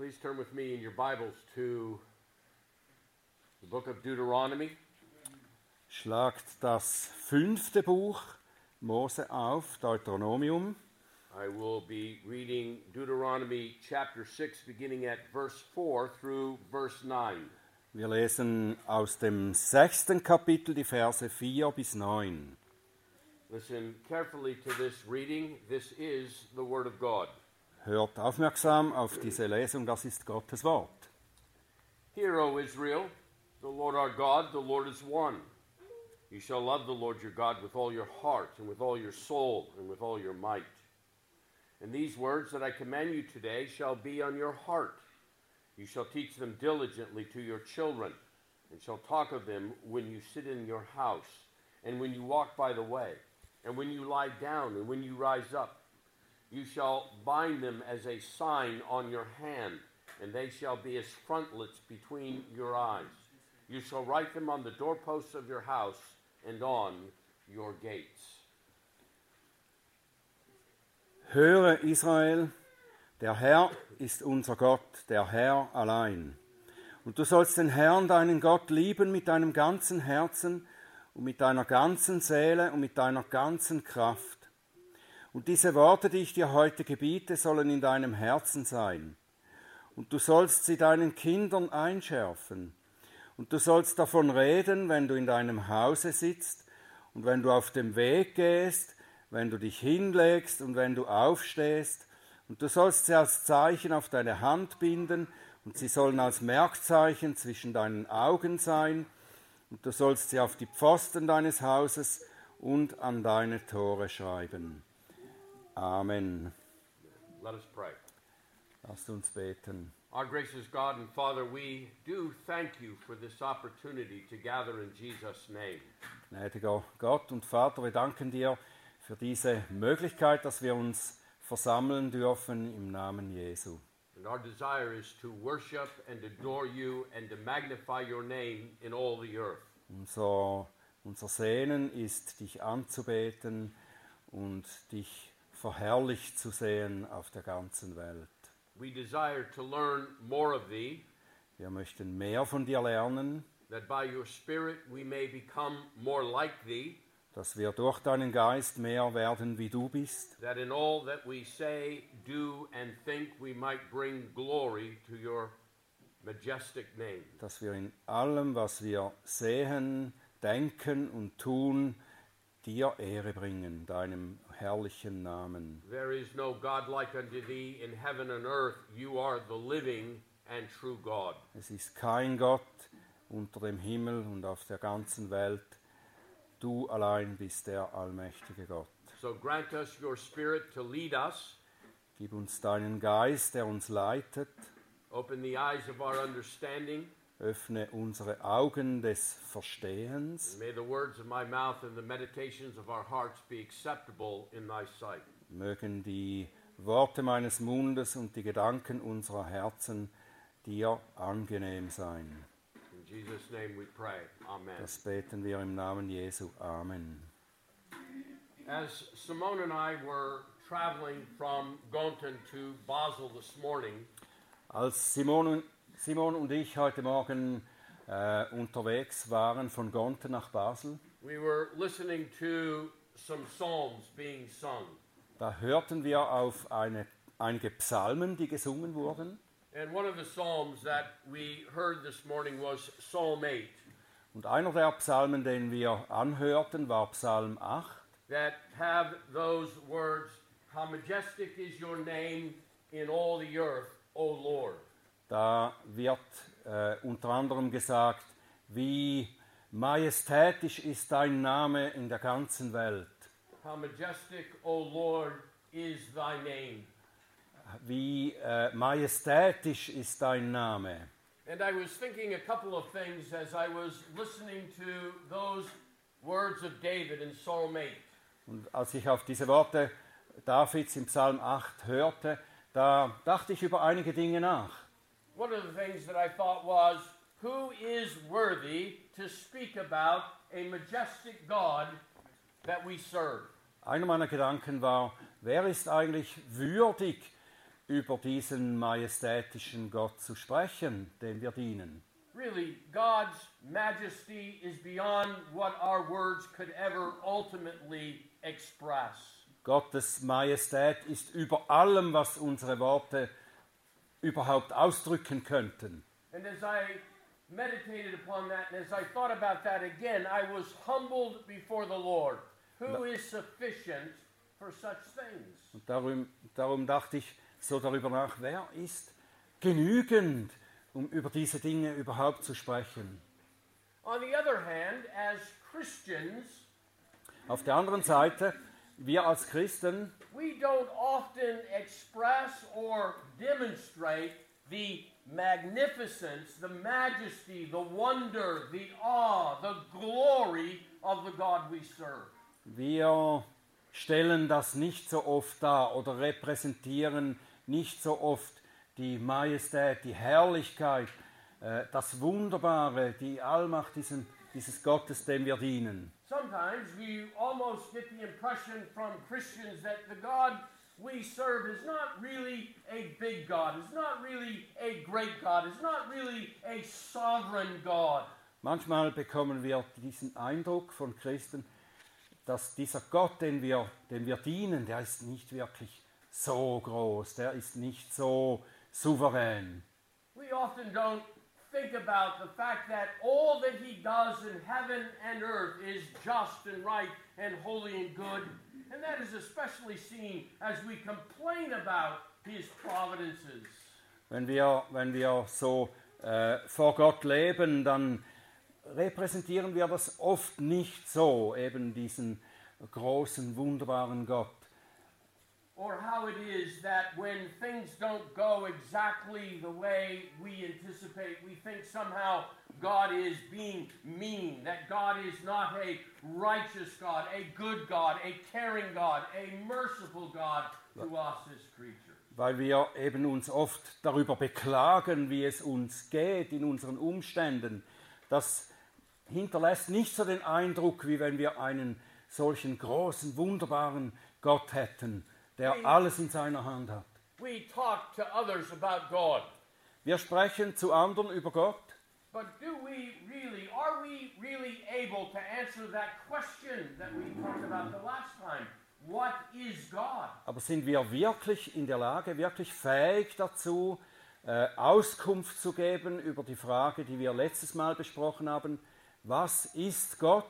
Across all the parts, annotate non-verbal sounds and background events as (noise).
Please turn with me in your Bibles to the book of Deuteronomy. Schlagt das fünfte Buch Mose auf, Deuteronomium. I will be reading Deuteronomy chapter 6, beginning at verse 4 through verse 9. Wir lesen aus dem sechsten Kapitel die Verse 4 bis 9. Listen carefully to this reading. This is the Word of God. Hört aufmerksam auf diese Lesung, das ist Gottes Wort. Hear, O Israel, the Lord our God, the Lord is one. You shall love the Lord your God with all your heart, and with all your soul, and with all your might. And these words that I command you today shall be on your heart. You shall teach them diligently to your children, and shall talk of them when you sit in your house, and when you walk by the way, and when you lie down, and when you rise up. You shall bind them as a sign on your hand, and they shall be as frontlets between your eyes. You shall write them on the doorposts of your house and on your gates. Höre Israel, der Herr ist unser Gott, der Herr allein. Und du sollst den Herrn, deinen Gott, lieben mit deinem ganzen Herzen und mit deiner ganzen Seele und mit deiner ganzen Kraft. Und diese Worte, die ich dir heute gebiete, sollen in deinem Herzen sein. Und du sollst sie deinen Kindern einschärfen. Und du sollst davon reden, wenn du in deinem Hause sitzt und wenn du auf dem Weg gehst, wenn du dich hinlegst und wenn du aufstehst. Und du sollst sie als Zeichen auf deine Hand binden und sie sollen als Merkzeichen zwischen deinen Augen sein. Und du sollst sie auf die Pfosten deines Hauses und an deine Tore schreiben. Amen. Let us pray. Lasst uns beten. Our gracious God and Father, we do thank you for this opportunity to gather in Jesus' name. Gnädiger Gott und Vater, wir danken dir für diese Möglichkeit, dass wir uns versammeln dürfen im Namen Jesu. And our desire is to worship and adore you and to magnify your name in all the earth. Unser, unser Sehnen ist, dich anzubeten und dich verherrlicht zu sehen auf der ganzen Welt. We desire to learn more of thee, Wir möchten mehr von dir lernen, that by your Spirit we may become more like thee, dass wir durch deinen Geist mehr werden, wie du bist, that in all that we say, do, and think we might bring glory to your majestic name. dass wir in allem, was wir sehen, denken und tun, dir Ehre bringen, deinem herrlichen Namen. There is no God like unto thee in heaven and earth. You are the living and true God. Es ist kein Gott unter dem Himmel und auf der ganzen Welt. Du allein bist der allmächtige Gott. So grant us your Spirit to lead us, Gib uns deinen Geist, der uns leitet. open the eyes of our understanding, Öffne unsere Augen des Verstehens. and may the words of my mouth and the meditations of our hearts be acceptable in thy sight. Mögen die Worte meines Mundes und die Gedanken unserer Herzen dir angenehm sein. In Jesus' name we pray. Amen. Das beten wir im Namen Jesu. Amen. As Simone and I were traveling from Gonten to Basel this morning, Als Simon, und- Simon und ich heute Morgen äh, unterwegs waren von Gonten nach Basel, we were listening to some psalms being sung. da hörten wir auf eine, einige Psalmen, die gesungen wurden. And one of the psalms that we heard this morning was Psalm 8, Und einer der Psalmen, den wir anhörten, war Psalm 8. that have those words, How majestic is your name in all the earth, O Lord. Da wird äh, unter anderem gesagt, wie majestätisch ist dein Name in der ganzen Welt. How majestic, O Lord, is thy name. Wie äh, majestätisch ist dein Name. And I was thinking a couple of things as I was listening to those words of David in Psalm 8. Und als ich auf diese Worte Davids im Psalm 8 hörte, da dachte ich über einige Dinge nach. One of the things that I thought was, who is worthy to speak about a majestic God that we serve? Einer meiner Gedanken war, wer ist eigentlich würdig, über diesen majestätischen Gott zu sprechen, dem wir dienen. Really, God's majesty is beyond what our words could ever ultimately express. Gottes Majestät ist über allem, was unsere Worte überhaupt ausdrücken könnten. And as I meditated upon that and as I thought about that again, I was humbled before the Lord, who is sufficient for such things. Und darum, darum dachte ich so darüber nach, wer ist genügend, um über diese Dinge überhaupt zu sprechen. On the other hand, as Christians, Auf der anderen Seite, wir als Christen, we don't often express or demonstrate the magnificence, the majesty, the wonder, the awe, the glory of the God we serve. wir stellen das nicht so oft dar oder repräsentieren nicht so oft die Majestät, die Herrlichkeit, äh, das Wunderbare, die Allmacht dieses Gottes, dem wir dienen. Sometimes we almost get the impression from Christians that the God we serve is not really a big God, is not really a great God, is not really a sovereign God. Manchmal bekommen wir diesen Eindruck von Christen, dass dieser Gott, den wir, den wir dienen, der ist nicht wirklich so groß, der ist nicht so souverän. We often don't think about the fact that all that He does in heaven and earth is just and right and holy and good. And that is especially seen as we complain about His providences. Wenn wir, wenn wir so uh, äh, vor Gott leben, dann repräsentieren wir das oft nicht so, eben diesen großen, wunderbaren Gott. Or how it is that when things don't go exactly the way we anticipate, we think somehow God is being mean, that God is not a righteous God, a good God, a caring God, a merciful God to us as creatures. weil wir eben uns oft darüber beklagen, wie es uns geht in unseren Umständen. Das hinterlässt nicht so den Eindruck, wie wenn wir einen solchen großen, wunderbaren Gott hätten, der alles in seiner Hand hat. We talk to others about God, Wir sprechen zu anderen über Gott, but do we really, are we really able to answer that question that we talked about the last time? What is God? aber sind wir wirklich in der Lage, wirklich fähig dazu, äh, Auskunft zu geben über die Frage, die wir letztes Mal besprochen haben, was ist Gott?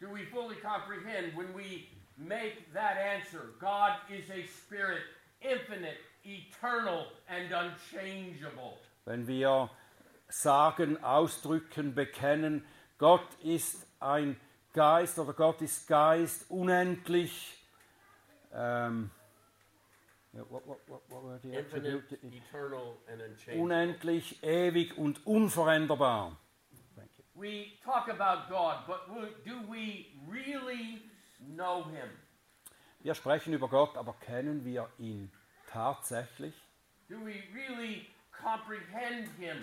Do we fully comprehend when we make that answer? God is a spirit, infinite, eternal, and unchangeable. Wenn wir sagen, ausdrücken, bekennen, Gott ist ein Geist oder Gott ist Geist, unendlich. Ähm, ja, what, what, what, what were the Infinite, eternal, and unchangeable. Unendlich, ewig und unveränderbar. Thank you. We talk about God, but do we really know Him? Wir sprechen über Gott, aber kennen wir ihn tatsächlich? Do we really comprehend Him?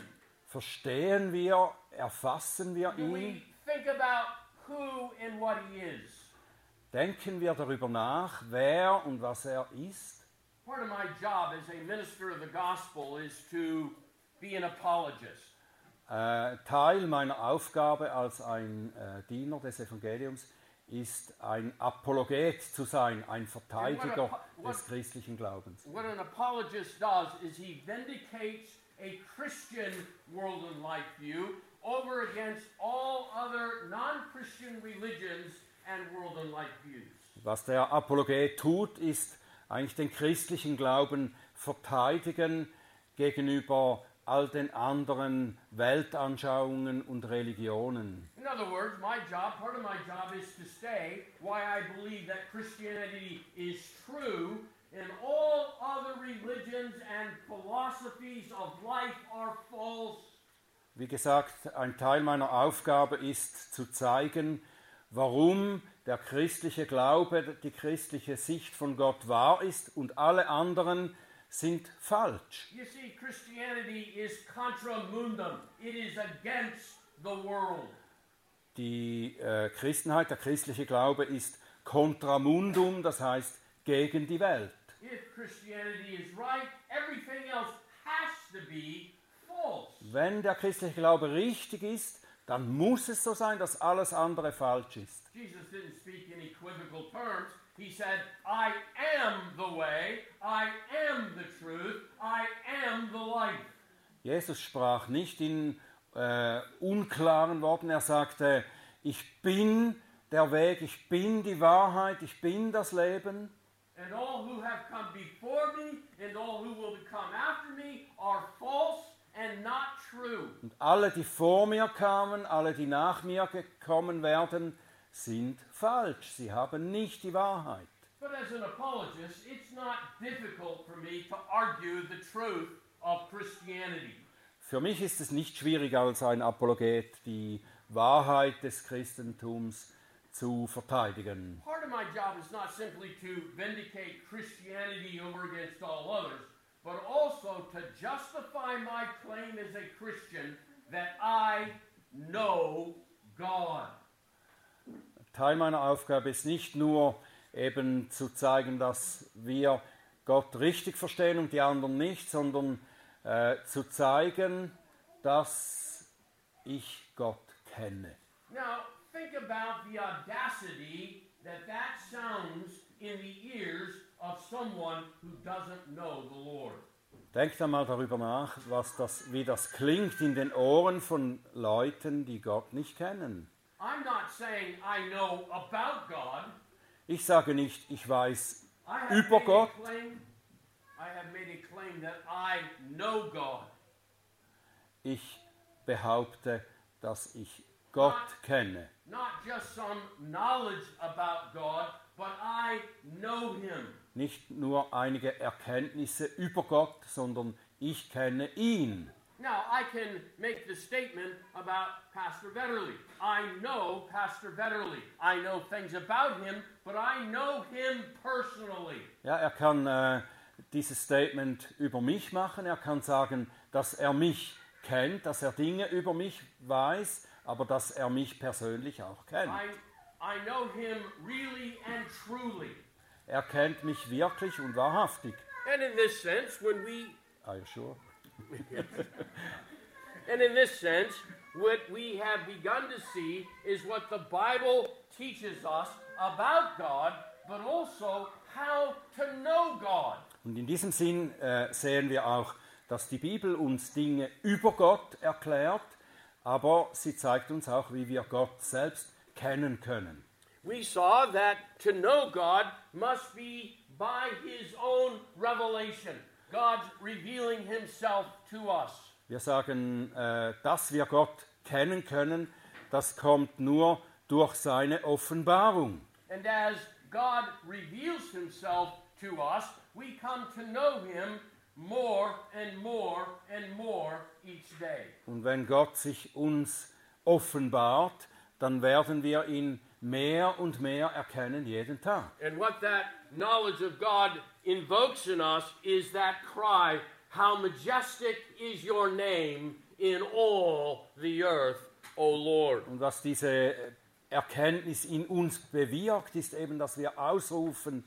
Verstehen wir, erfassen wir Do ihn? think about who and what He is? Denken wir darüber nach, wer und was er ist? Part of my job as a minister of the gospel is to be an apologist. Äh, Teil meiner Aufgabe als ein äh, Diener des Evangeliums ist ein Apologet zu sein, ein Verteidiger des christlichen Glaubens. What an apologist does is he vindicates a Christian world and life view over against all other non Christian religions and world and life views. Was der Apologet tut, ist eigentlich den christlichen Glauben verteidigen gegenüber all den anderen Weltanschauungen und Religionen. In other words, my job, part of my job is to say why I believe that Christianity is true and all other religions and philosophies of life are false. Wie gesagt, ein Teil meiner Aufgabe ist zu zeigen, warum der christliche Glaube, die christliche Sicht von Gott wahr ist und alle anderen sind falsch. You see, Christianity is contra mundum. It is against the world. Die äh, Christenheit, der christliche Glaube ist contra mundum, das heißt gegen die Welt. Wenn der christliche Glaube richtig ist, dann muss es so sein, dass alles andere falsch ist. Jesus didn't speak in equivocal terms. He said, I am the way, I am the truth, I am the life. Jesus sprach nicht in äh, unklaren Worten, er sagte, ich bin der Weg, ich bin die Wahrheit, ich bin das Leben. And all who have come before me and all who will come after me are false and not true. Und alle, die vor mir kamen, alle, die nach mir gekommen werden, sind falsch. Sie haben nicht die Wahrheit. But as an apologist, it's not difficult for me to argue the truth of Christianity. Für mich ist es nicht schwierig als ein Apologet die Wahrheit des Christentums zu verteidigen. Part of my job is not simply to vindicate Christianity over against all others, but also to justify my claim as a Christian that I know God. Teil meiner Aufgabe ist nicht nur eben zu zeigen, dass wir Gott richtig verstehen und die anderen nicht, sondern äh, zu zeigen, dass ich Gott kenne. Now, think about the audacity that that sounds in the ears of someone who doesn't know the Lord. Denkt einmal darüber nach, was das, wie das klingt in den Ohren von Leuten, die Gott nicht kennen. I'm not saying I know about God. Ich sage nicht, ich weiß über Gott. claim. Ich behaupte, dass ich Gott kenne. Not God. Nicht nur einige Erkenntnisse über Gott, sondern ich kenne ihn. Now, I can make the statement about Pastor Vetterly. I know Pastor Vetterly. I know things about him, but I know him personally. Ja, er kann äh, dieses Statement über mich machen. Er kann sagen, dass er mich kennt, dass er Dinge über mich weiß, aber dass er mich persönlich auch kennt. I, I know him really and truly. Er kennt mich wirklich und wahrhaftig. And in this sense, when we Are you sure? (laughs) And in this sense, what we have begun to see is what the Bible teaches us about God, but also how to know God. Und in diesem Sinn äh, sehen wir auch, dass die Bibel uns Dinge über Gott erklärt, aber sie zeigt uns auch, wie wir Gott selbst kennen können. We saw that to know God must be by His own revelation, God's revealing Himself to us. Wir sagen, äh, dass wir Gott kennen können, das kommt nur durch seine Offenbarung. And as God reveals Himself to us, we come to know Him more and more and more each day. Und wenn Gott sich uns offenbart, dann werden wir ihn mehr und mehr erkennen jeden Tag. And what that knowledge of God invokes in us is that cry, How majestic is your name in all the earth, O Lord. Und was diese Erkenntnis in uns bewirkt, ist eben, dass wir ausrufen,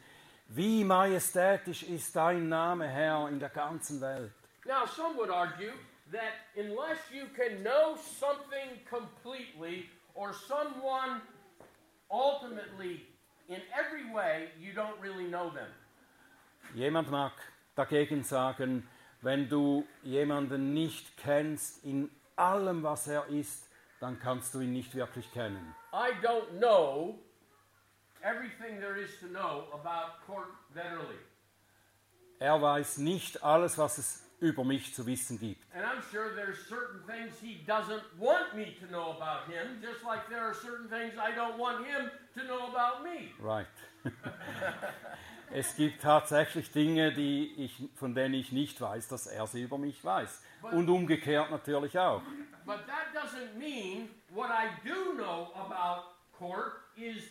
wie majestätisch ist dein Name, Herr, in der ganzen Welt. Now, some would argue that unless you can know something completely or someone ultimately in every way, you don't really know them. Jemand mag dagegen sagen, wenn du jemanden nicht kennst in allem, was er ist, dann kannst du ihn nicht wirklich kennen. I don't know everything there is to know about Court Vetterly. Er weiß nicht alles, was es über mich zu wissen gibt. And I'm sure there's certain things he doesn't want me to know about him, just like there are certain things I don't want him to know about me. Right. (laughs) es gibt tatsächlich Dinge, die ich, von denen ich nicht weiß, dass er sie über mich weiß. Und umgekehrt natürlich auch. But that doesn't mean what I do know about Court is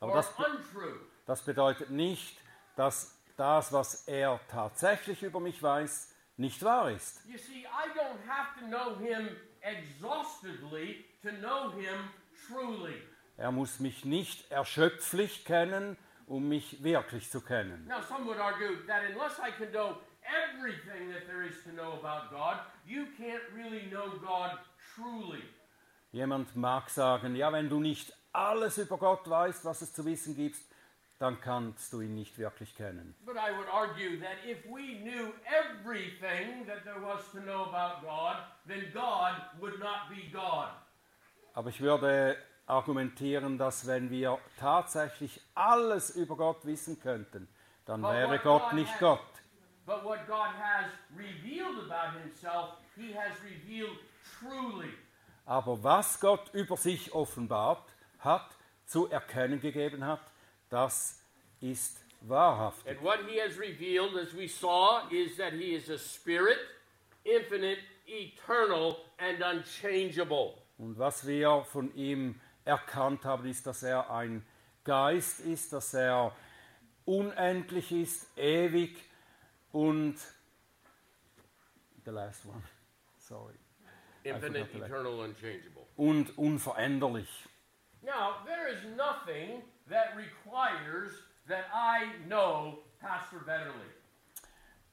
Aber or das, untrue. das bedeutet nicht, dass das, was er tatsächlich über mich weiß, nicht wahr ist. You see, I don't have to know him exhaustively to know him truly. Er muss mich nicht erschöpflich kennen, um mich wirklich zu kennen. Now, some would argue that unless I can know everything that there is to know about God, you can't really know God truly. Jemand mag sagen, ja, wenn du nicht alles über Gott weißt, was es zu wissen gibt, dann kannst du ihn nicht wirklich kennen. But I would argue that if we knew everything that there was to know about God, then God would not be God. Aber ich würde argumentieren, dass wenn wir tatsächlich alles über Gott wissen könnten, dann But wäre Gott God nicht has- Gott. But what God has revealed about himself, he has revealed truly. Aber was Gott über sich offenbart hat, zu erkennen gegeben hat, das ist wahrhaft. And what he has revealed, as we saw, is that he is a spirit, infinite, eternal, and unchangeable. Und was wir von ihm erkannt haben, ist, dass er ein Geist ist, dass er unendlich ist, ewig und the last one, sorry, Infinite, eternal, unchangeable. und unveränderlich. Now, there is nothing that requires that I know Pastor Betterly.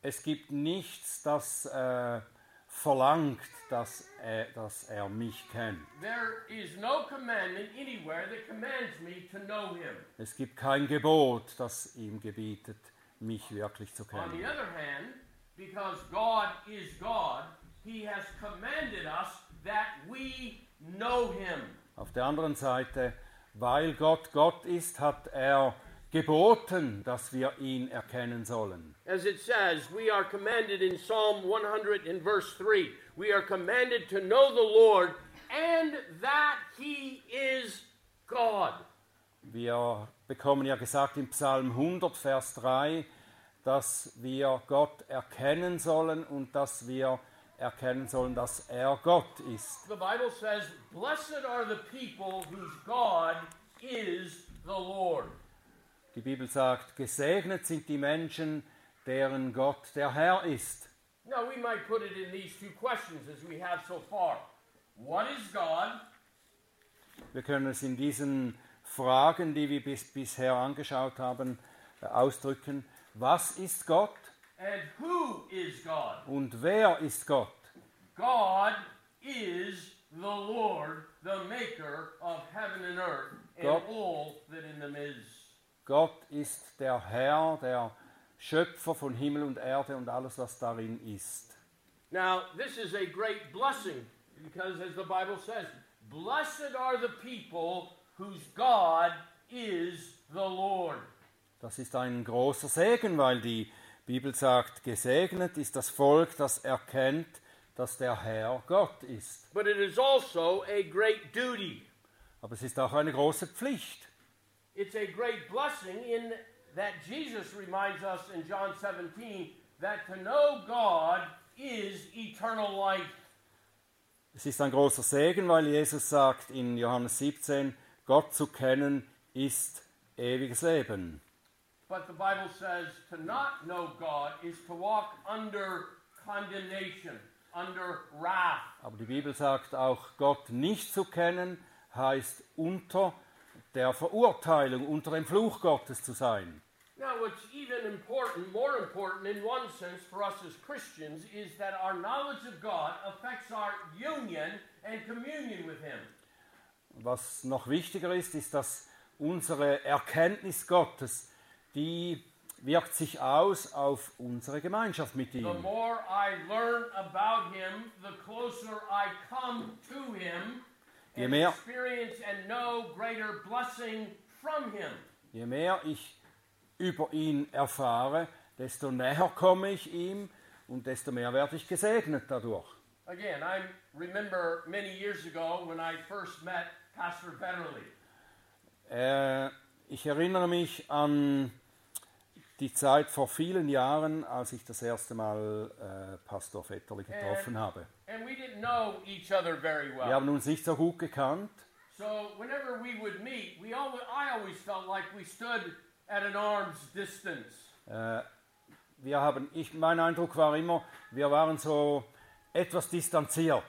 Es gibt nichts, das äh, verlangt, dass er, dass er mich kennt. There is no commandment anywhere that commands me to know him. Es gibt kein Gebot, das ihm gebietet, mich wirklich zu On kennen. the other hand, because God is God, he has commanded us that we know him. Auf der anderen Seite, weil Gott Gott ist, hat er geboten, dass wir ihn erkennen sollen. As it says, we are commanded in Psalm 100 in verse 3, we are commanded to know the Lord and that he is God. Wir bekommen ja gesagt im Psalm 100, Vers 3, dass wir Gott erkennen sollen und dass wir erkennen sollen, dass er Gott ist. The Bible says, Blessed are the people whose God is the Lord. Die Bibel sagt, gesegnet sind die Menschen, deren Gott der Herr ist. Now, we might put it in these two questions as we have so far. What is God? Wir können es in diesen Fragen, die wir bis, bisher angeschaut haben, äh, ausdrücken. Was ist Gott And who is God? und wer ist Gott? God is the Lord, the maker of heaven and earth, and God- all that in them is. Gott ist der Herr, der Schöpfer von Himmel und Erde und alles, was darin ist. Now, this is a great blessing because, as the Bible says, blessed are the people whose God is the Lord. Das ist ein großer Segen, weil die Bibel sagt, gesegnet ist das Volk, das erkennt, dass der Herr Gott ist. But it is also a great duty. Aber es ist auch eine große Pflicht. It's a great blessing in that Jesus reminds us in John 17 that to know God is eternal life. Es ist ein großer Segen, weil Jesus sagt in Johannes 17, Gott zu kennen ist ewiges Leben. But the Bible says to not know God is to walk under condemnation, under wrath. Aber die Bibel sagt auch, Gott nicht zu kennen heißt unter der Verurteilung, unter dem Fluch Gottes zu sein. Now, what's even important, more important in one sense for us as Christians, is that our knowledge of God affects our union and communion with Him. Was noch wichtiger ist, ist, dass unsere Erkenntnis Gottes, die wirkt sich aus auf unsere Gemeinschaft mit The ihm. more I learn about Him, the closer I come to Him Je mehr-. Je mehr ich über ihn erfahre, desto näher komme ich ihm und desto mehr werde ich gesegnet dadurch. Again, I remember many years ago when I first met Pastor Betterly. Äh, ich erinnere mich an die Zeit vor vielen Jahren, als ich das erste Mal äh, Pastor Vetterli getroffen habe. And we didn't know each other very Wir well. haben uns nicht so gut gekannt. So whenever we would meet, we always, I always felt like we stood at an arm's distance. Äh, wir haben, ich, mein Eindruck war immer, wir waren so etwas distanziert.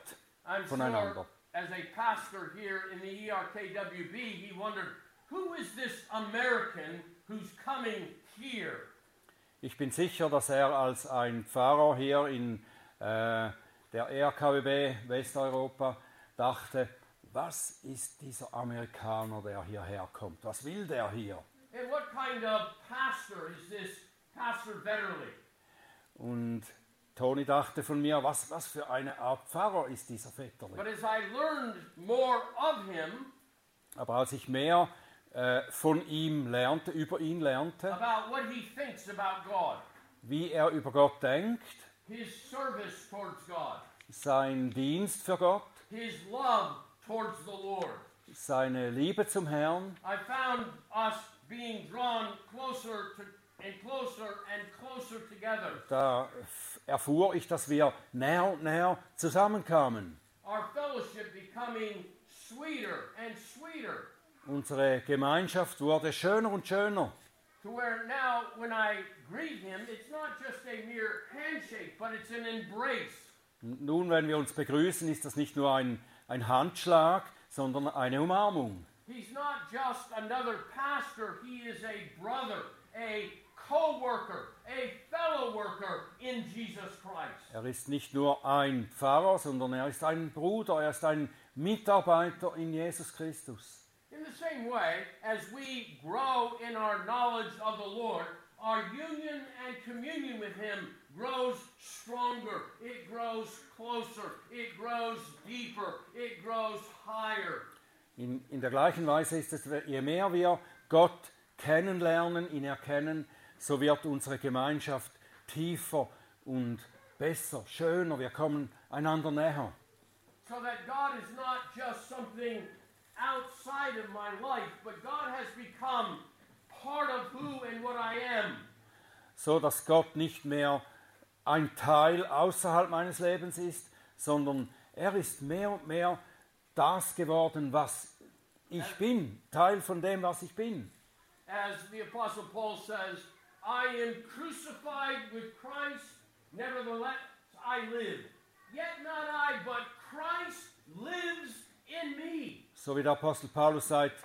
I'm Voneinander. sure as a pastor here in the ERKWB, he wondered, who is this American. Ich bin sicher, dass er als ein Pfarrer hier in äh, der RKWB Westeuropa dachte, was ist dieser Amerikaner, der hierher kommt? Was will der hier? And what kind of pastor is this Pastor? Und Toni dachte von mir, was, was für eine Art Pfarrer ist dieser Vetterli? But as I learned more of him, Aber als ich mehr von ihm lernte, über ihn lernte, about what he thinks about God, wie er über Gott denkt, his service towards God, sein Dienst für Gott, his love towards the Lord, seine Liebe zum Herrn, I found us being drawn closer to and closer and closer together. da erfuhr ich, dass wir näher und näher zusammenkamen. Our fellowship becoming sweeter and sweeter. Unsere Gemeinschaft wurde schöner und schöner. To where now, when I greet him, it's not just a mere handshake, but it's an embrace. Nun, wenn wir uns begrüßen, ist das nicht nur ein, ein Handschlag, sondern eine Umarmung. He's not just another pastor, he is a brother, a co worker, a fellow worker in Jesus Christ. Er ist nicht nur ein Pfarrer, sondern er ist ein Bruder, er ist ein Mitarbeiter in Jesus Christus. In the same way, as we grow in our knowledge of the Lord, our union and communion with Him grows stronger, it grows closer, it grows deeper, it grows higher. In, in der gleichen Weise ist es, je mehr wir Gott kennenlernen, ihn erkennen, so wird unsere Gemeinschaft tiefer und besser, schöner. Wir kommen einander näher. So that God is not just something outside of my life, but God has become part of who and what I am. So dass Gott nicht mehr ein Teil außerhalb meines Lebens ist, sondern er ist mehr und mehr das geworden, was ich bin, Teil von dem, was ich bin. As the Apostle Paul says, I am crucified with Christ, nevertheless I live. Yet not I, but Christ lives in me. So wie der Apostel Paulus sagt,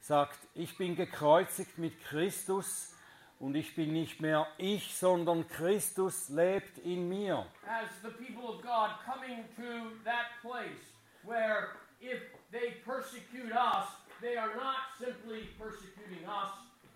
sagt, ich bin gekreuzigt mit Christus und ich bin nicht mehr ich, sondern Christus lebt in mir. As the people of God coming to that place where if they persecute us, they are not simply persecuting us,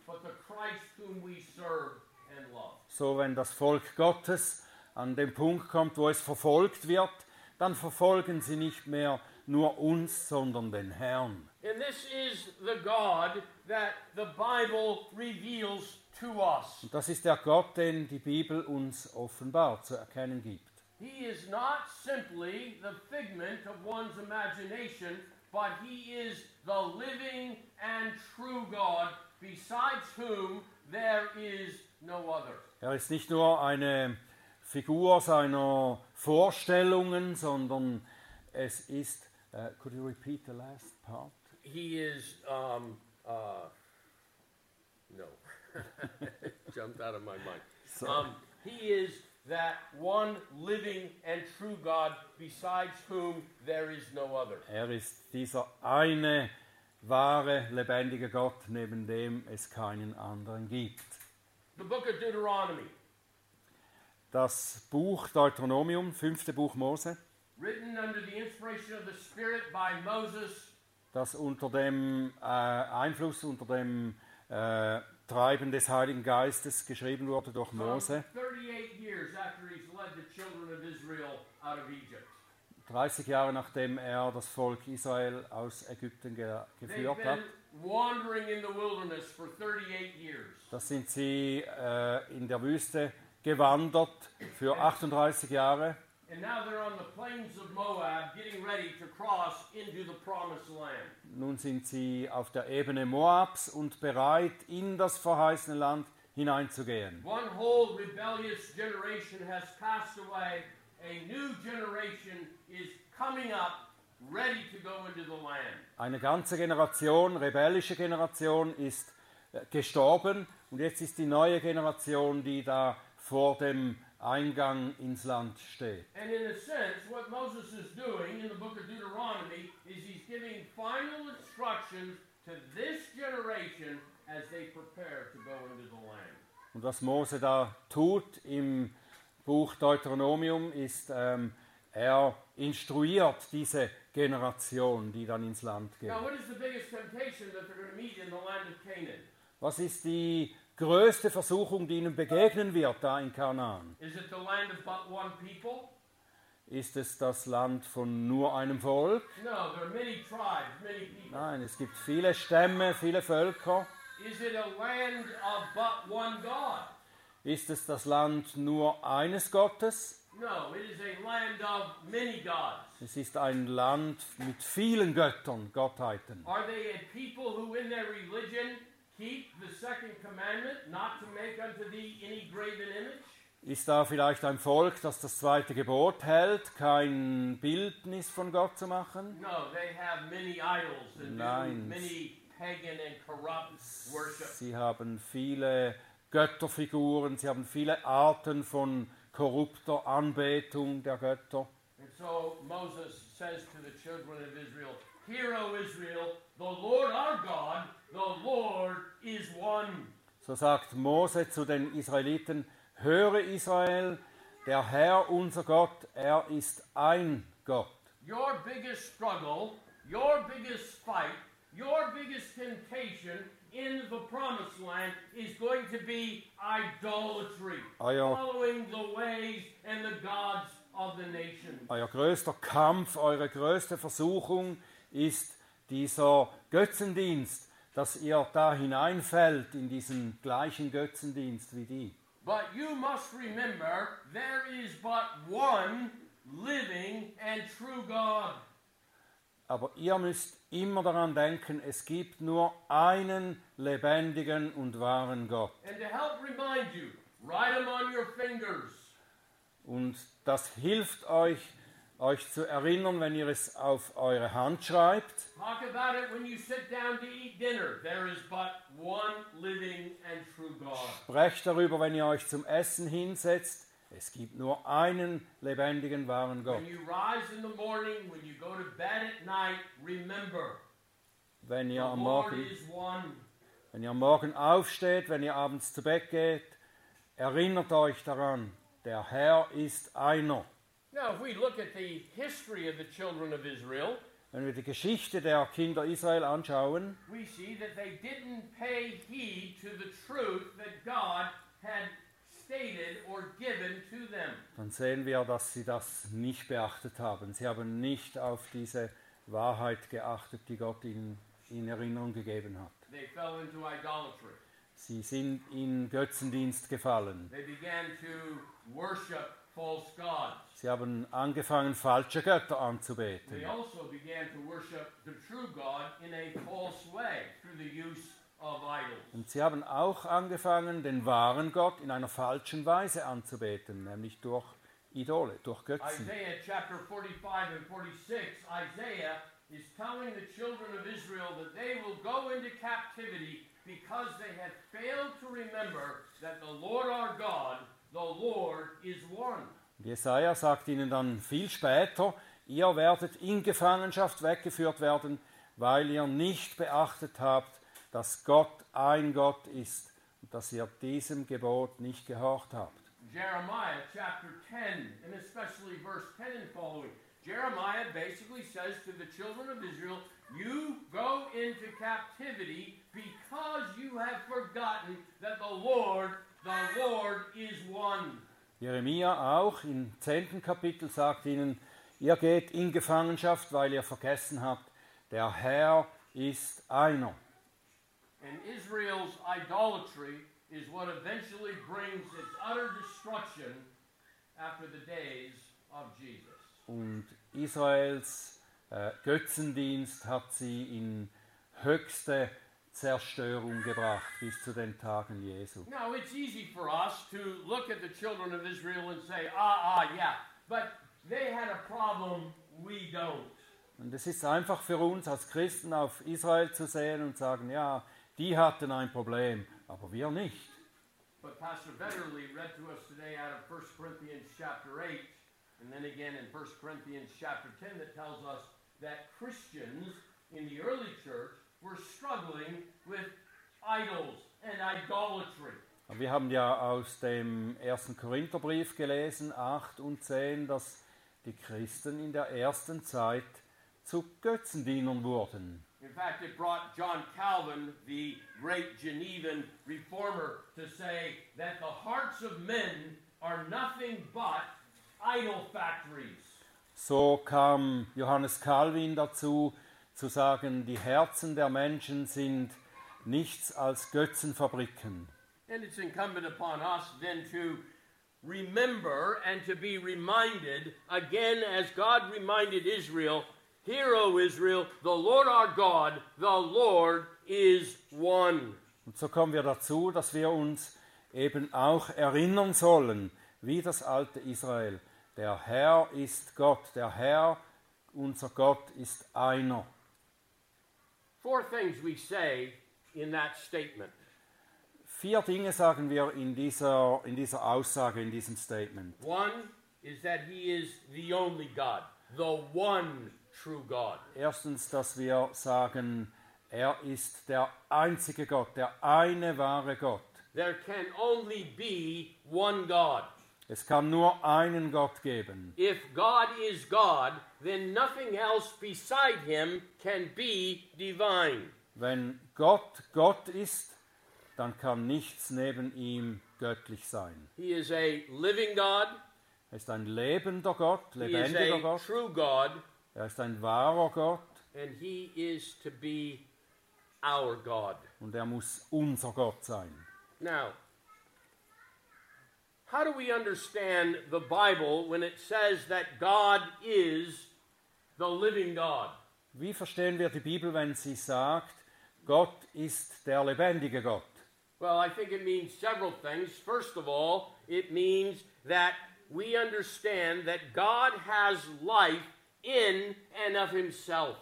but the Christ whom we serve and love. So wenn das Volk Gottes an den Punkt kommt, wo es verfolgt wird, dann verfolgen sie nicht mehr nur uns, sondern den Herrn. And this is the God that the Bible reveals to us. Und das ist der Gott, den die Bibel uns offenbar zu erkennen gibt. He is not simply the figment of one's imagination, but he is the living and true God, besides whom there is no other. Er ist nicht nur eine Figur seiner Vorstellungen, sondern es ist. Uh, could you repeat the last part? He is, um, uh, no, (laughs) jumped out of my mind. So- Um, he is that one living and true God, besides whom there is no other. Er ist dieser eine wahre, lebendige Gott, neben dem es keinen anderen gibt. The book of Deuteronomy, Das Buch Deuteronomium, fünfte Buch Mose, written under the inspiration of the Spirit by Moses, das unter dem äh, Einfluss, unter dem äh, Treiben des Heiligen Geistes geschrieben wurde durch Mose, 38 years after he's led the children of Israel out of Egypt. 30 Jahre nachdem er das Volk Israel aus Ägypten ge geführt hat. been wandering in the wilderness for 38 years. Da sind sie äh, in der Wüste gewandert für 38 Jahre And now they're on the plains of Moab getting ready to cross into the promised land. Nun sind sie auf der Ebene Moabs und bereit, in das verheißene Land hineinzugehen. One whole rebellious generation has passed away. A new generation is coming up, ready to go into the land. Eine ganze Generation, rebellische Generation, ist äh, gestorben und jetzt ist die neue Generation, die da vor dem Eingang ins Land steht. And in a sense, what Moses is doing in the book of Deuteronomy is he's giving final instructions to this generation as they prepare to go into the land. Und was Mose da tut im Buch Deuteronomium ist, ähm, er instruiert diese Generation, die dann ins Land geht. Now, what is the biggest temptation that they're going to meet in the land of Canaan? Was ist die größte Versuchung, die ihnen begegnen wird da in Kanaan? Is it the land of but one people? Ist es das Land von nur einem Volk? No, there are many tribes, many people. Nein, es gibt viele Stämme, viele Völker. Is it a land of but one God? Ist es das Land nur eines Gottes? No, it is a land of many gods. Es ist ein Land mit vielen Göttern, Gottheiten. Are they a people who, in their religion, Ist da vielleicht ein Volk, das das zweite Gebot hält, kein Bildnis von Gott zu machen? No, they have many idols and do Nein. many pagan and corrupt worship. Sie haben viele Götterfiguren, sie haben viele Arten von korrupter Anbetung der Götter. And so Moses says to the children of Israel, Hear, O Israel, the Lord our God, the Lord is one. So sagt Mose zu den Israeliten, höre Israel, der Herr unser Gott, er ist ein Gott. Your biggest struggle, your biggest fight, your biggest temptation in the promised land is going to be idolatry, Euer, following the ways and the gods of the euer größter Kampf, eure größte Versuchung ist dieser Götzendienst, dass ihr da hineinfällt in diesen gleichen Götzendienst wie die. But you must remember there is but one living and true God. Aber ihr müsst immer daran denken, es gibt nur einen lebendigen und wahren Gott. And to help remind you, write them on your fingers. Und das hilft euch, euch zu erinnern, wenn ihr es auf eure Hand schreibt. Sprecht darüber, wenn ihr euch zum Essen hinsetzt. Es gibt nur einen lebendigen, wahren Gott. Morning, night, remember Wenn ihr am Morgen, wenn ihr am Morgen aufsteht, wenn ihr abends zu Bett geht, erinnert euch daran, der Herr ist einer. Now, if we look at the history of the children of Israel, Wenn wir die Geschichte der Kinder Israel anschauen, we see that they didn't pay heed to the truth that God had stated or given to them. dann sehen wir, dass sie das nicht beachtet haben. Sie haben nicht auf diese Wahrheit geachtet, die Gott ihnen in Erinnerung gegeben hat. They fell into idolatry. Sie sind in Götzendienst gefallen. They began to worship. Sie haben angefangen, falsche Götter They anzubeten. also began to worship the true God in a false way through the use of idols. Und sie haben auch angefangen, den wahren Gott in einer falschen Weise anzubeten, nämlich durch Idole, durch Götzen. Isaiah chapter 45 and 46, Isaiah is telling the children of Israel that they will go into captivity because they have failed to remember that the Lord our God, the Lord, is one. Und Jesaja sagt ihnen dann viel später, ihr werdet in Gefangenschaft weggeführt werden, weil ihr nicht beachtet habt, dass Gott ein Gott ist und dass ihr diesem Gebot nicht gehorcht habt. Jeremiah chapter 10, and especially verse 10 and following. Jeremiah basically says to the children of Israel, You go into captivity because you have forgotten that the Lord, the Lord is one. Jeremia auch im zehnten Kapitel sagt ihnen, ihr geht in Gefangenschaft, weil ihr vergessen habt, der Herr ist einer. And Israel's idolatry is what eventually brings its utter destruction after the days of Jesus. Und Israels äh, Götzendienst hat sie in höchste Zerstörung gebracht bis zu den Tagen Jesu. Now, it's easy for us to look at the children of Israel and say, ah, ah, yeah, but they had a problem, we don't. Und es ist einfach für uns als Christen auf Israel zu sehen und sagen, ja, die hatten ein Problem, aber wir nicht. But Pastor Betterly read to us today out of 1 Corinthians chapter 8, and then again in 1 Corinthians chapter 10, that tells us that Christians in the early church were struggling with idols and idolatry. Aber wir haben ja aus dem ersten Korintherbrief gelesen, 8 und 10, dass die Christen in der ersten Zeit zu Götzendienern wurden. In fact, it brought John Calvin, the great Genevan reformer, to say that the hearts of men are nothing but idol factories. So kam Johannes Calvin dazu, zu sagen, die Herzen der Menschen sind nichts als Götzenfabriken. And it's incumbent upon us then to remember and to be reminded again, as God reminded Israel Hear, O Israel, the Lord our God, the Lord is one. Und so kommen wir dazu, dass wir uns eben auch erinnern sollen, wie das alte Israel. Der Herr ist Gott, der Herr, unser Gott, ist einer. Four things we say in that statement. Vier Dinge sagen wir in dieser, in dieser Aussage, in diesem Statement. One is that He is the only God, the one true God. Erstens, dass wir sagen, er ist der einzige Gott, der eine wahre Gott. There can only be one God. Es kann nur einen Gott geben. If God is God, then nothing else beside Him can be divine. Wenn Gott Gott ist, dann kann nichts neben ihm göttlich sein. He is a living God, Er ist ein lebender Gott, He is lebendiger a Gott. true God, Er ist ein wahrer Gott and He is to be our God. und er muss unser Gott sein. Now, how do we understand the Bible when it says that God is the living God? Wie verstehen wir die Bibel, wenn sie sagt, Gott ist der lebendige Gott? Well, I think it means several things. First of all, it means that we understand that God has life in and of Himself.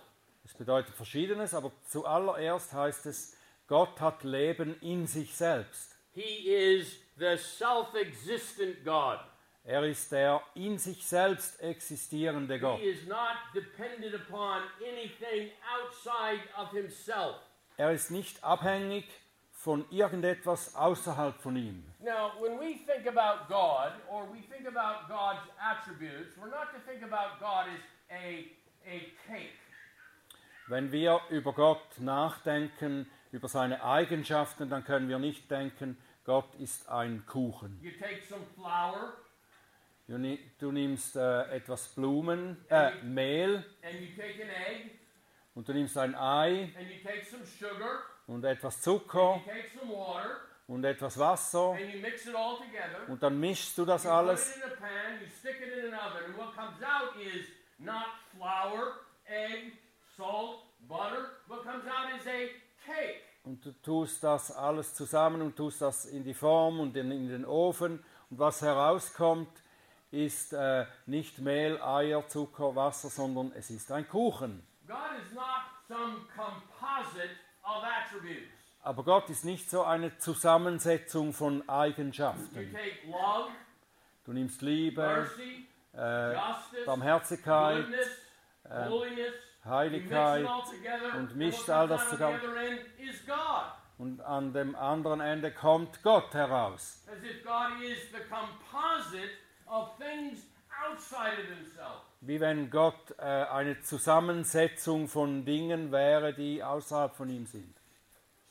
Es bedeutet Verschiedenes, aber zuallererst heißt es, Gott hat Leben in sich selbst. He is the self existent God. Er ist der in sich selbst existierende Gott. He is not dependent upon anything outside of Himself. Er ist nicht abhängig von irgendetwas außerhalb von ihm. Now, when we think about God or we think about God's attributes, we're not to think about God as a, a cake. Wenn wir über Gott nachdenken, über seine Eigenschaften, dann können wir nicht denken, Gott ist ein Kuchen. You take some flour Du, ni- du nimmst äh, etwas Blumen, äh, Mehl. and you take an egg. Und du nimmst ein Ei. And you take some sugar. Und etwas and Zucker you take some water. Und etwas Wasser. And you mix it all together. und dann mischst du das You put alles. it in a pan, you stick it in an oven, and what comes out is not flour, egg, salt, butter. What comes out is a cake. und du tust das alles zusammen und tust das in die Form und in, in den Ofen. Und was herauskommt, ist äh, nicht Mehl, Eier, Zucker, Wasser, sondern es ist ein Kuchen. God is not some composite of attributes. Aber Gott ist nicht so eine Zusammensetzung von You Eigenschaften. take love, Du nimmst Liebe, mercy, äh, justice, Barmherzigkeit, goodness, holiness. You mix Heiligkeit together, und mischt all das zusammen. und an dem anderen Ende kommt Gott heraus. As if God is the composite Wie wenn Gott äh, eine Zusammensetzung von Dingen wäre, die außerhalb von ihm sind.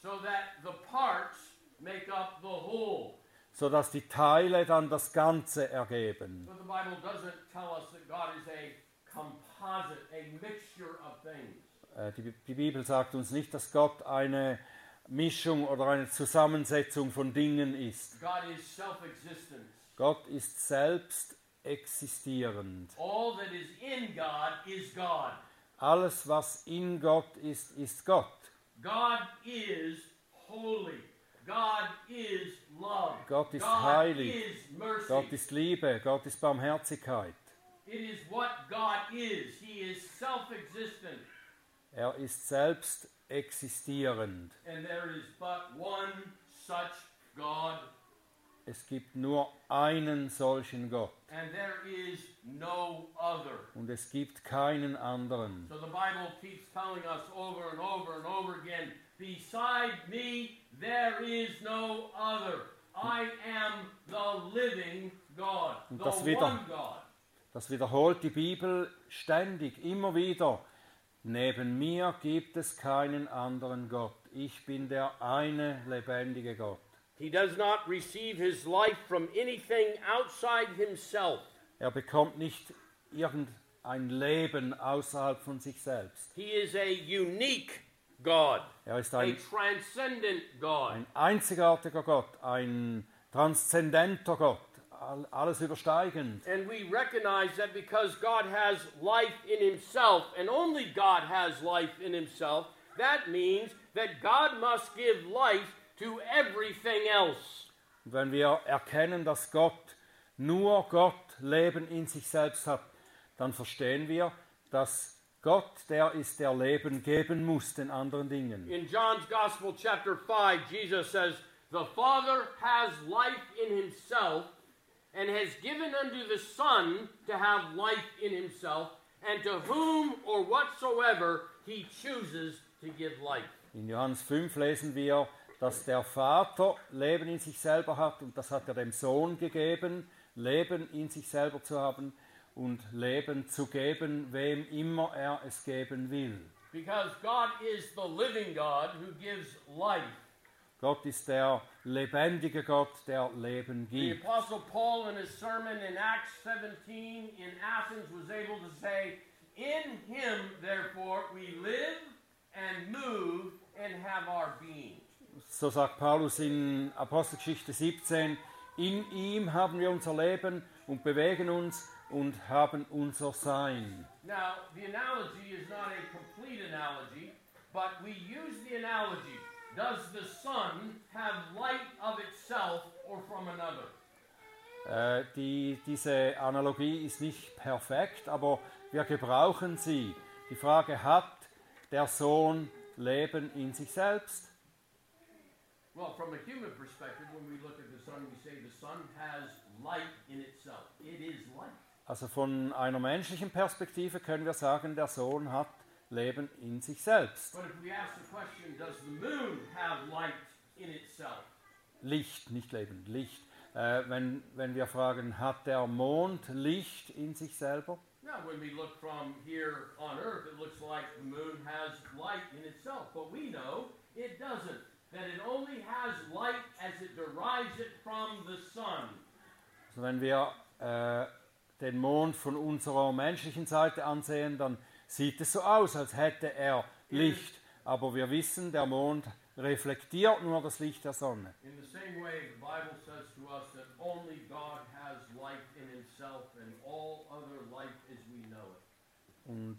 so that the parts make up the whole. Sodass die Teile dann das Ganze ergeben. But the Bible doesn't tell us that God is a composite, a mixture of things. Äh, die, die Bibel sagt uns nicht, dass Gott eine Mischung oder eine Zusammensetzung von Dingen ist. God is self existent. Gott ist selbst existierend. All that is in God is God. Alles, was in Gott ist, ist Gott. God is holy. God is love. Gott ist God heilig. is mercy. Gott ist Liebe, Gott ist Barmherzigkeit. it is what God is. He is self existent. Er ist selbst existierend. And there is but one such God. Es gibt nur einen solchen Gott and there is no other. und es gibt keinen anderen. So the Bible keeps telling us over and over and over again beside me, there is no other. I am the living God, Und the das wieder- one God. Das wiederholt die Bibel ständig, immer wieder. Neben mir gibt es keinen anderen Gott. Ich bin der eine lebendige Gott. He does not receive his life from anything outside himself. Er bekommt nicht irgendein Leben außerhalb von sich selbst. He is a unique God, Er ist a transcendent God. ein einzigartiger Gott, ein transzendenter Gott, alles übersteigend. And we recognize that because God has life in himself, and only God has life in himself, that means that God must give life to everything else. Und wenn wir erkennen, dass Gott, nur Gott Leben in sich selbst hat, dann verstehen wir, dass Gott der ist, der Leben geben muss den anderen Dingen. In John's Gospel, chapter 5, Jesus says, The Father has life in himself, and has given unto the Son to have life in himself, and to whom or whatsoever he chooses to give life. In Johannes 5 lesen wir, dass der Vater Leben in sich selber hat und das hat er dem Sohn gegeben, Leben in sich selber zu haben und Leben zu geben, wem immer er es geben will. Because God is the living God who gives life. Gott ist der lebendige Gott, der Leben The gibt. Apostle Paul, in his sermon in Acts 17 in Athens, was able to say, In him, therefore, we live and move and have our being. So sagt Paulus in Apostelgeschichte 17, in ihm haben wir unser Leben und bewegen uns und haben unser Sein. Now, the analogy is not a complete analogy, but we use the analogy. Does the sun have light of itself or from another? Äh, die, diese Analogie ist nicht perfekt, aber wir gebrauchen sie. Die Frage, hat der Sohn Leben in sich selbst? Well, from a human perspective, when we look at the sun, we say the sun has light in itself. It is light. Also von einer menschlichen Perspektive können wir sagen, der Sohn hat Leben in sich selbst. But if we ask the question, does the moon have light in itself? Licht, nicht Leben, Licht. Äh, wenn, wenn wir fragen, hat der Mond Licht in sich selber? Now, when we look from here on Earth, it looks like the moon has light in itself, but we know it doesn't. That it only has light as it derives it from the sun. Also wenn wir äh, den Mond von unserer menschlichen Seite ansehen, dann sieht es so aus, als hätte er Licht. Aber wir wissen, der Mond reflektiert nur das Licht der Sonne. In the same way, the Bible says to us that only God has life in himself and all other life as we know it. Und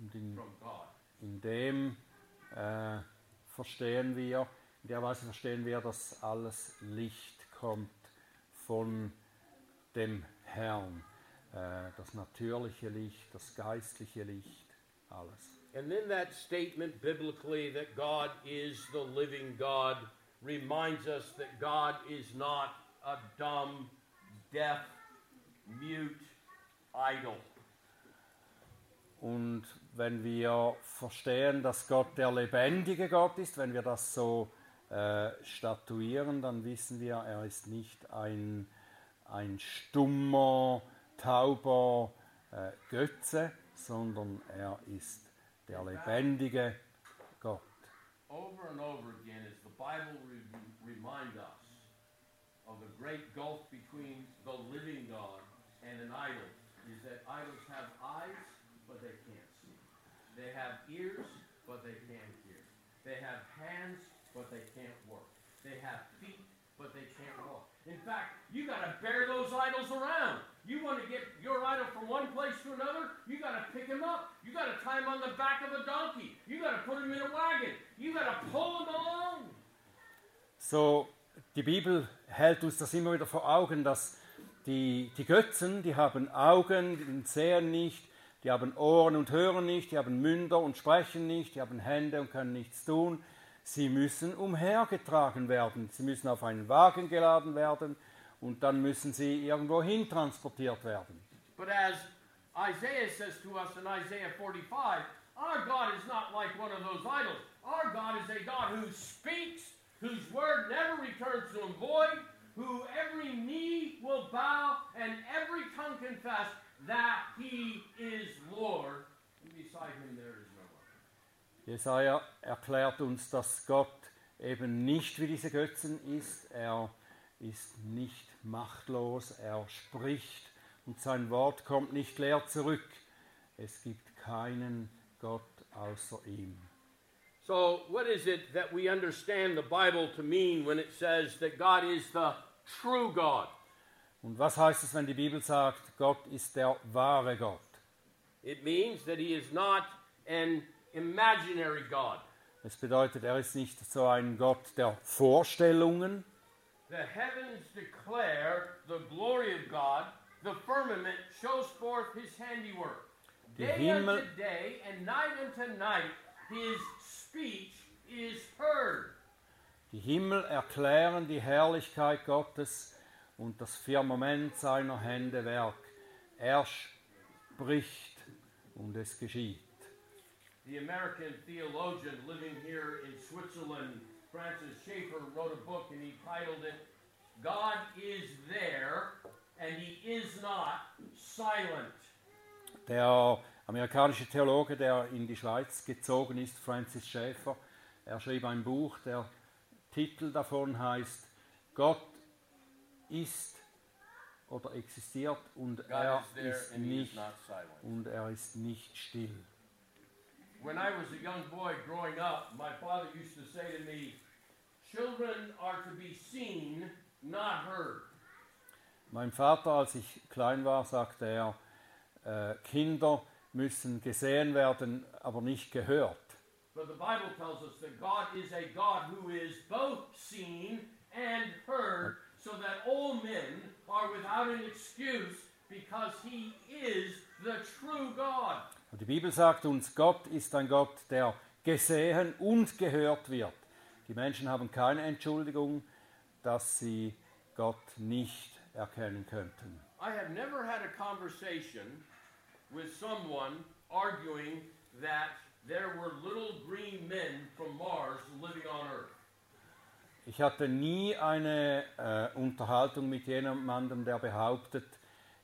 und in, in dem äh, verstehen wir, in der Weise verstehen wir, dass alles Licht kommt von dem Herrn. Äh, das natürliche Licht, das geistliche Licht, alles. And then that statement biblically that God is the living God reminds us that God is not a dumb, deaf, mute idol. Und wenn wir verstehen, dass Gott der lebendige Gott ist, wenn wir das so äh, statuieren, dann wissen wir, er ist nicht ein, ein stummer, tauber äh, Götze, sondern er ist der lebendige Gott. Over and over again, as the Bible re- remind us of the great gulf between the living God and an idol, is that idols have eyes, but they can't see. They have ears, but they can't hear. They have hands, but they can't work. They have feet, but they can't walk. In fact, you got to bear those idols around. You want to get your idol from one place to another, you got to pick him up. You got to tie him on the back of a donkey. You got to put him in a wagon. You got to pull him along. So, die Bibel hält uns das immer wieder vor Augen, dass die, die Götzen, die haben Augen, die sehen nicht, die haben Ohren und hören nicht, die haben Münder und sprechen nicht, die haben Hände und können nichts tun. Sie müssen umhergetragen werden, sie müssen auf einen Wagen geladen werden und dann müssen sie irgendwo hin transportiert werden. But as Isaiah says to us in Isaiah 45, our God is not like one of those idols. Our God is a God who speaks, whose word never returns to him void, who every knee will bow and every tongue confess that he is Lord. And beside him there is no other. Jesaja erklärt uns, dass Gott eben nicht wie diese Götzen ist. Er ist nicht machtlos, er spricht und sein Wort kommt nicht leer zurück. Es gibt keinen Gott außer ihm. So, what is it that we understand the Bible to mean when it says that God is the true God? Und was heißt es, wenn die Bibel sagt, Gott ist der wahre Gott? It means that he is not an imaginary God. Es bedeutet, er ist nicht so ein Gott der Vorstellungen. The heavens declare the glory of God, the firmament shows forth his handiwork. Die Day Himmel- unto day and night unto night, his speech is heard. Die Himmel erklären die Herrlichkeit Gottes und das Firmament seiner Hände Werk. Er spricht und es geschieht. The American theologian living here in Switzerland, Francis Schaeffer, wrote a book and he titled it, God is There and He is Not Silent. Der amerikanische Theologe, der in die Schweiz gezogen ist, Francis Schaeffer, er schrieb ein Buch, der Titel davon heißt Gott ist oder existiert und er ist nicht und er ist nicht still. When I was a young boy growing up, my father used to say to me, Children are to be seen, not heard. Mein Vater, als ich klein war, sagte er, äh, Kinder müssen gesehen werden, aber nicht gehört. But the Bible tells us that God is a God who is both seen and heard, so that all men are without an excuse because he is the true God. Und die Bibel sagt uns, Gott ist ein Gott, der gesehen und gehört wird. Die Menschen haben keine Entschuldigung, dass sie Gott nicht erkennen könnten. I have never had a conversation with someone arguing that there were little green men from Mars living on Earth. Ich hatte nie eine äh, Unterhaltung mit jemandem, der behauptet,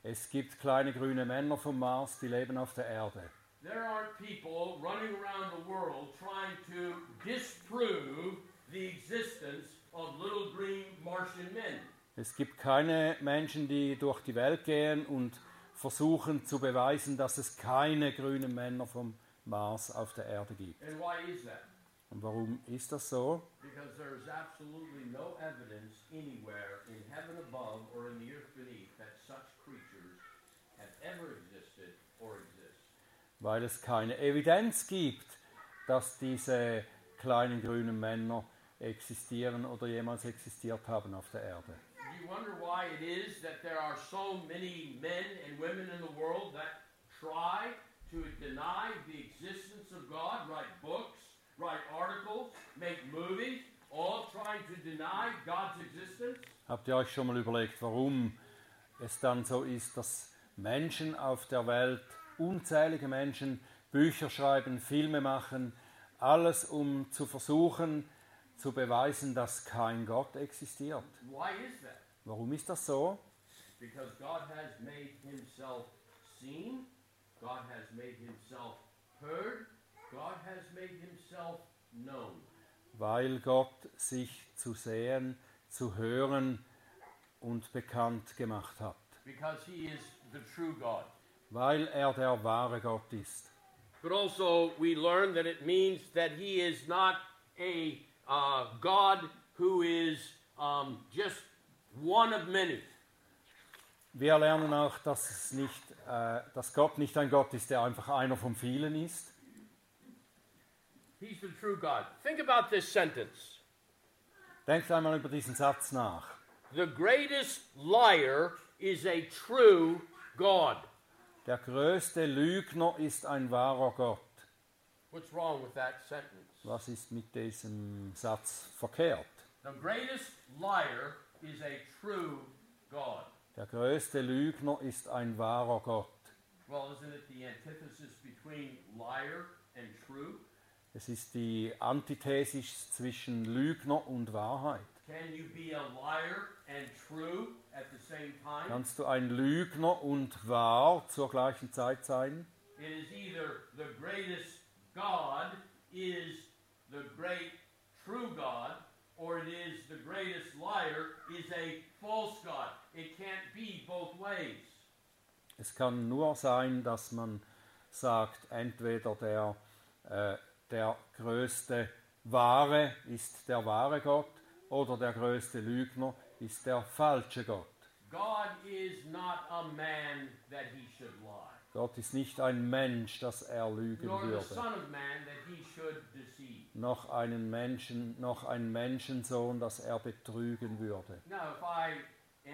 es gibt kleine grüne Männer vom Mars, die leben auf der Erde. There aren't people running around the world trying to disprove the existence of little green Martian men. Es gibt keine Menschen, die durch die Welt gehen und versuchen zu beweisen, dass es keine grünen Männer vom Mars auf der Erde gibt. And why is that? Und warum ist das so? Because there is absolutely no evidence anywhere in heaven above or in the earth beneath that such creatures have ever existed or exist. Weil es keine Evidenz gibt, dass diese kleinen grünen Männer existieren oder jemals existiert haben auf der Erde. Wonder why it is that there are so many men and women in the world that try to deny the existence of God, write books, write articles, make movies, all trying to deny God's existence? Habt ihr euch schon mal überlegt, warum es dann so ist, dass Menschen auf der Welt, unzählige Menschen, Bücher schreiben, Filme machen, alles um zu versuchen zu beweisen, dass kein Gott existiert? Why is that? Warum ist das so? Because God has made himself seen, God has made himself heard, God has made himself known. Weil Gott sich zu sehen, zu hören und bekannt gemacht hat. Because he is the true God. Weil er der wahre Gott ist. But also, we learn that it means that he is not a uh, God who is um, just. Wir lernen auch, dass, es nicht, äh, dass Gott nicht ein Gott ist, der einfach einer von vielen ist. He's the true God. Think about this sentence Denkt einmal über diesen Satz nach. The greatest liar is a true God. Der größte Lügner ist ein wahrer Gott. What's wrong with that sentence? Was ist mit diesem Satz verkehrt? The greatest liar is a true God. Der größte Lügner ist ein wahrer Gott. Well, isn't it the antithesis between liar and true? Es ist die Antithesis zwischen Lügner und Wahrheit. Can you be a liar and true at the same time? Kannst du ein Lügner und wahr zur gleichen Zeit sein? It is either the greatest God is the great true God, or it is the greatest liar is a false God. It can't be both ways. Es kann nur sein, dass man sagt, entweder der, äh, der größte Wahre ist der wahre Gott oder der größte Lügner ist der falsche Gott. God is not a man that he should lie, Gott ist nicht ein Mensch, dass er lügen nor würde, Noch einen Menschen, noch ein Menschensohn, dass er betrügen würde. Now, if I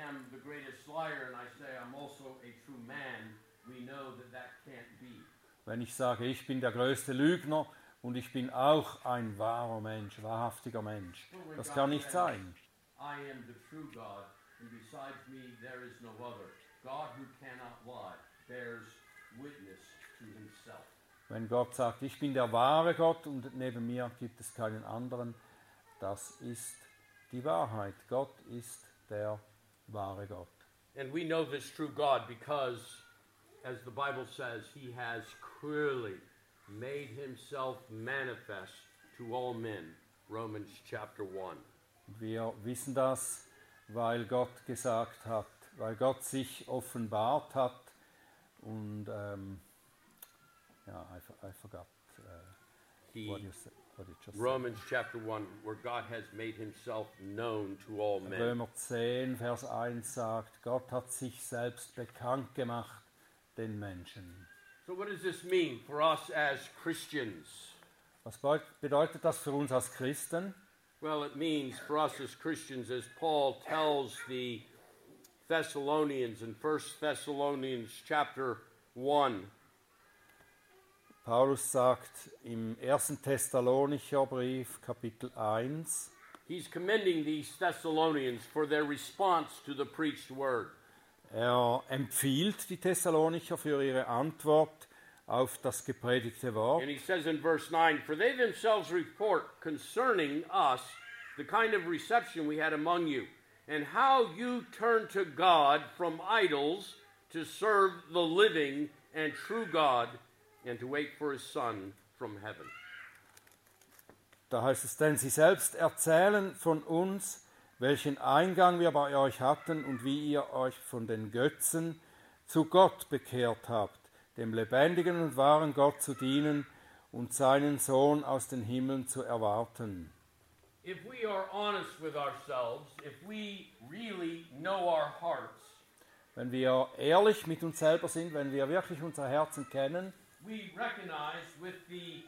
am the greatest liar and I say I'm also a true man, we know that that can't be. Wenn ich sage, ich bin der größte Lügner und ich bin auch ein wahrer Mensch, wahrhaftiger Mensch, das kann nicht sein. I am the true God, and besides me there is no other. God who cannot lie bears witness. Wenn Gott sagt, ich bin der wahre Gott und neben mir gibt es keinen anderen, das ist die Wahrheit. Gott ist der wahre Gott. And we know this true God because, as the Bible says, he has clearly made himself manifest to all men. Romans chapter 1. Und wir wissen das, weil Gott gesagt hat, weil Gott sich offenbart hat und ähm, ja, I, forgot uh, He, what you said, what you just. Romans chapter 1, where God has made himself known to all men. Römer 10, Vers 1 sagt, Gott hat sich selbst bekannt gemacht den Menschen. So, what does this mean for us as Christians? Was beut- bedeutet das für uns als Christen? Well, it means for us as Christians, as Paul tells the Thessalonians in 1 Thessalonians chapter 1, Paulus sagt im 1. Thessalonicher Brief, Kapitel 1, he's commending these Thessalonians for their response to the preached word. er empfiehlt die Thessalonicher für ihre Antwort auf das gepredigte Wort. And he says in verse 9, For they themselves report concerning us the kind of reception we had among you, and how you turned to God from idols to serve the living and true God, and to wait for his Son from heaven. Da heißt es, denn sie selbst erzählen von uns, welchen Eingang wir bei euch hatten und wie ihr euch von den Götzen zu Gott bekehrt habt, dem lebendigen und wahren Gott zu dienen und seinen Sohn aus den Himmeln zu erwarten. If we are honest with ourselves, if we really know our hearts, Wenn wir ehrlich mit uns selber sind, wenn wir wirklich unser Herzen kennen, we recognize with the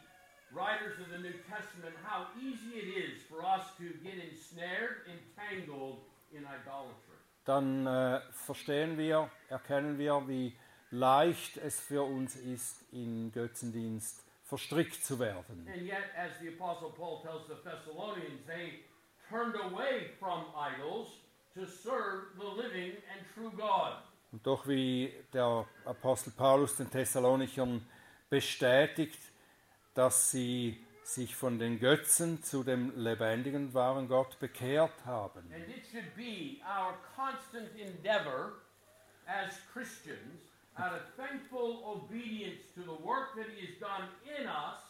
writers of the New Testament how easy it is for us to get ensnared, entangled in idolatry. dann äh, verstehen wir, erkennen wir, wie leicht es für uns ist, in Götzendienst verstrickt zu werden. And yet, as the Apostle Paul tells the Thessalonians, they turned away from idols to serve the living and true God. Und doch, wie der Apostel Paulus den Thessalonichern bestätigt, dass sie sich von den Götzen zu dem lebendigen, wahren Gott bekehrt haben. And it should be our constant endeavor as Christians, out of thankful obedience to the work that He has done in us,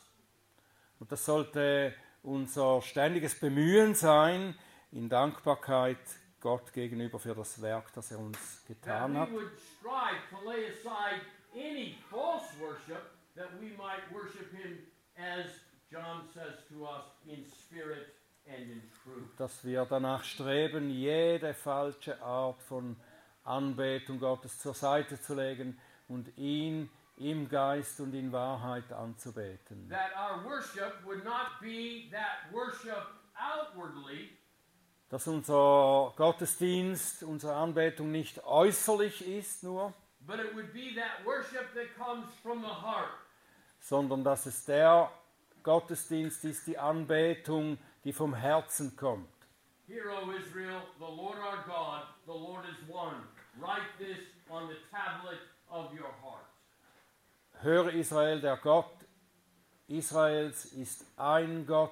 Und das sollte unser ständiges Bemühen sein, in Dankbarkeit Gott gegenüber für das Werk, das er uns that getan hat. we would strive to lay aside any false worship, that we might worship Him as John says to us, in spirit and in truth. dass wir danach streben, jede falsche Art von Anbetung Gottes zur Seite zu legen und ihn im Geist und in Wahrheit anzubeten. That our worship would not be that worship outwardly, Dass unser Gottesdienst, unsere Anbetung nicht äußerlich ist nur, but it would be that worship that comes from the heart. Sondern dass es der Gottesdienst ist, die Anbetung, die vom Herzen kommt. Hear, O Israel, the Lord our God, the Lord is one. Write this on the tablet of your heart. Höre Israel, der Gott Israels ist ein Gott.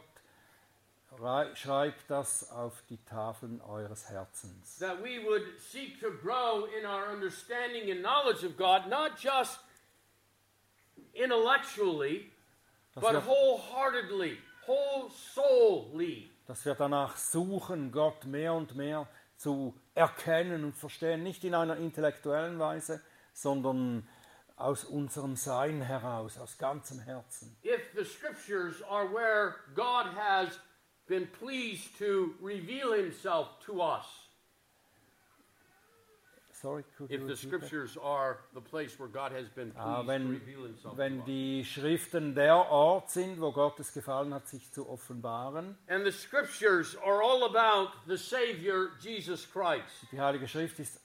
Rei- Schreibt das auf die Tafeln eures Herzens. That we would seek to grow in our understanding and knowledge of God, not just intellectually, but wir, wholeheartedly, whole soully. dass wir danach suchen, Gott mehr und mehr zu erkennen und verstehen, nicht in einer intellektuellen Weise, sondern aus unserem Sein heraus, aus ganzem Herzen. If the scriptures are where God has been pleased to reveal himself to us, Sorry, could if you the repeat that? scriptures are the place where God has been pleased Ah, to wenn, reveal himself wenn die Schriften der Ort sind, wo Gott es gefallen hat, sich zu offenbaren. And the scriptures are all about the Savior, Jesus Christ. Die Heilige Schrift ist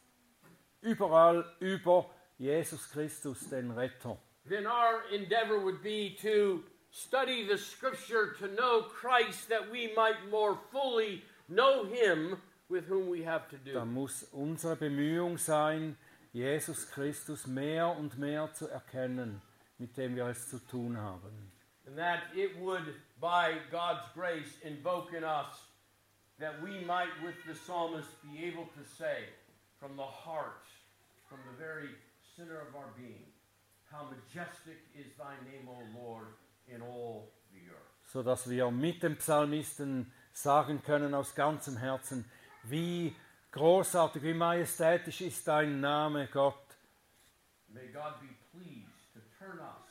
überall über Jesus Christus, den Retter. Then our endeavor would be to study the scripture to know Christ that we might more fully know him with whom we have to do. muss unsere Bemühung sein, Jesus Christus mehr und mehr zu erkennen, mit dem wir es zu tun haben. And that it would, by God's grace, invoke in us that we might, with the psalmist, be able to say from the heart, from the very center of our being, How majestic is thy name, O Lord, in all the earth. so dass wir mit dem Psalmisten sagen können aus ganzem Herzen, wie großartig, wie majestätisch ist dein Name, Gott. May God be pleased to turn us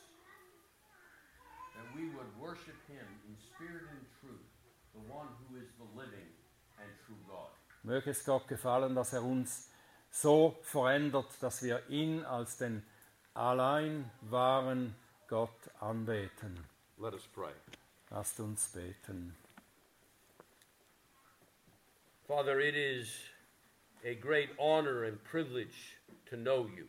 that we would worship him in spirit and truth, the one who is the living and true God. Möge es Gott gefallen, dass er uns so verändert, dass wir ihn als den allein wahren Gott anbeten. Let us pray. Lasst uns beten. Father, it is a great honor and privilege to know you.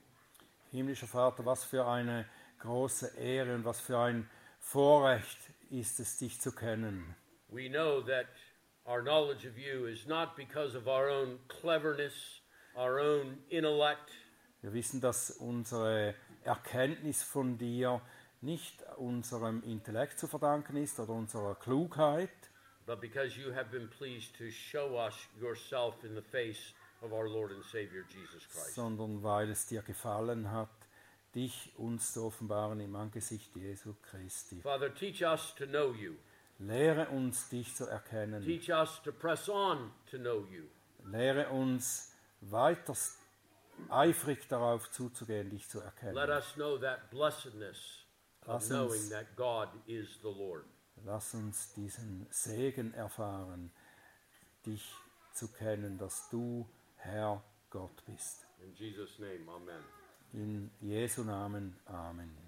Himmlischer Vater, was für eine große Ehre und was für ein Vorrecht ist es, dich zu kennen. We know that our knowledge of you is not because of our own cleverness, our own intellect, Wir wissen, dass unsere Erkenntnis von dir nicht unserem Intellekt zu verdanken ist oder unserer Klugheit, but because you have been pleased to show us yourself in the face of our Lord and Savior Jesus Christ. sondern weil es dir gefallen hat, dich uns zu offenbaren im Angesicht Jesu Christi. Father, teach us to know you. Lehre uns, dich zu erkennen. Teach us to press on to know you. Lehre uns weiter eifrig darauf zuzugehen, dich zu erkennen. Let us know that blessedness of knowing that God is the Lord. Lass uns diesen Segen erfahren, dich zu kennen, dass du Herr Gott bist. In Jesus' name, amen. In Jesu Namen. Amen.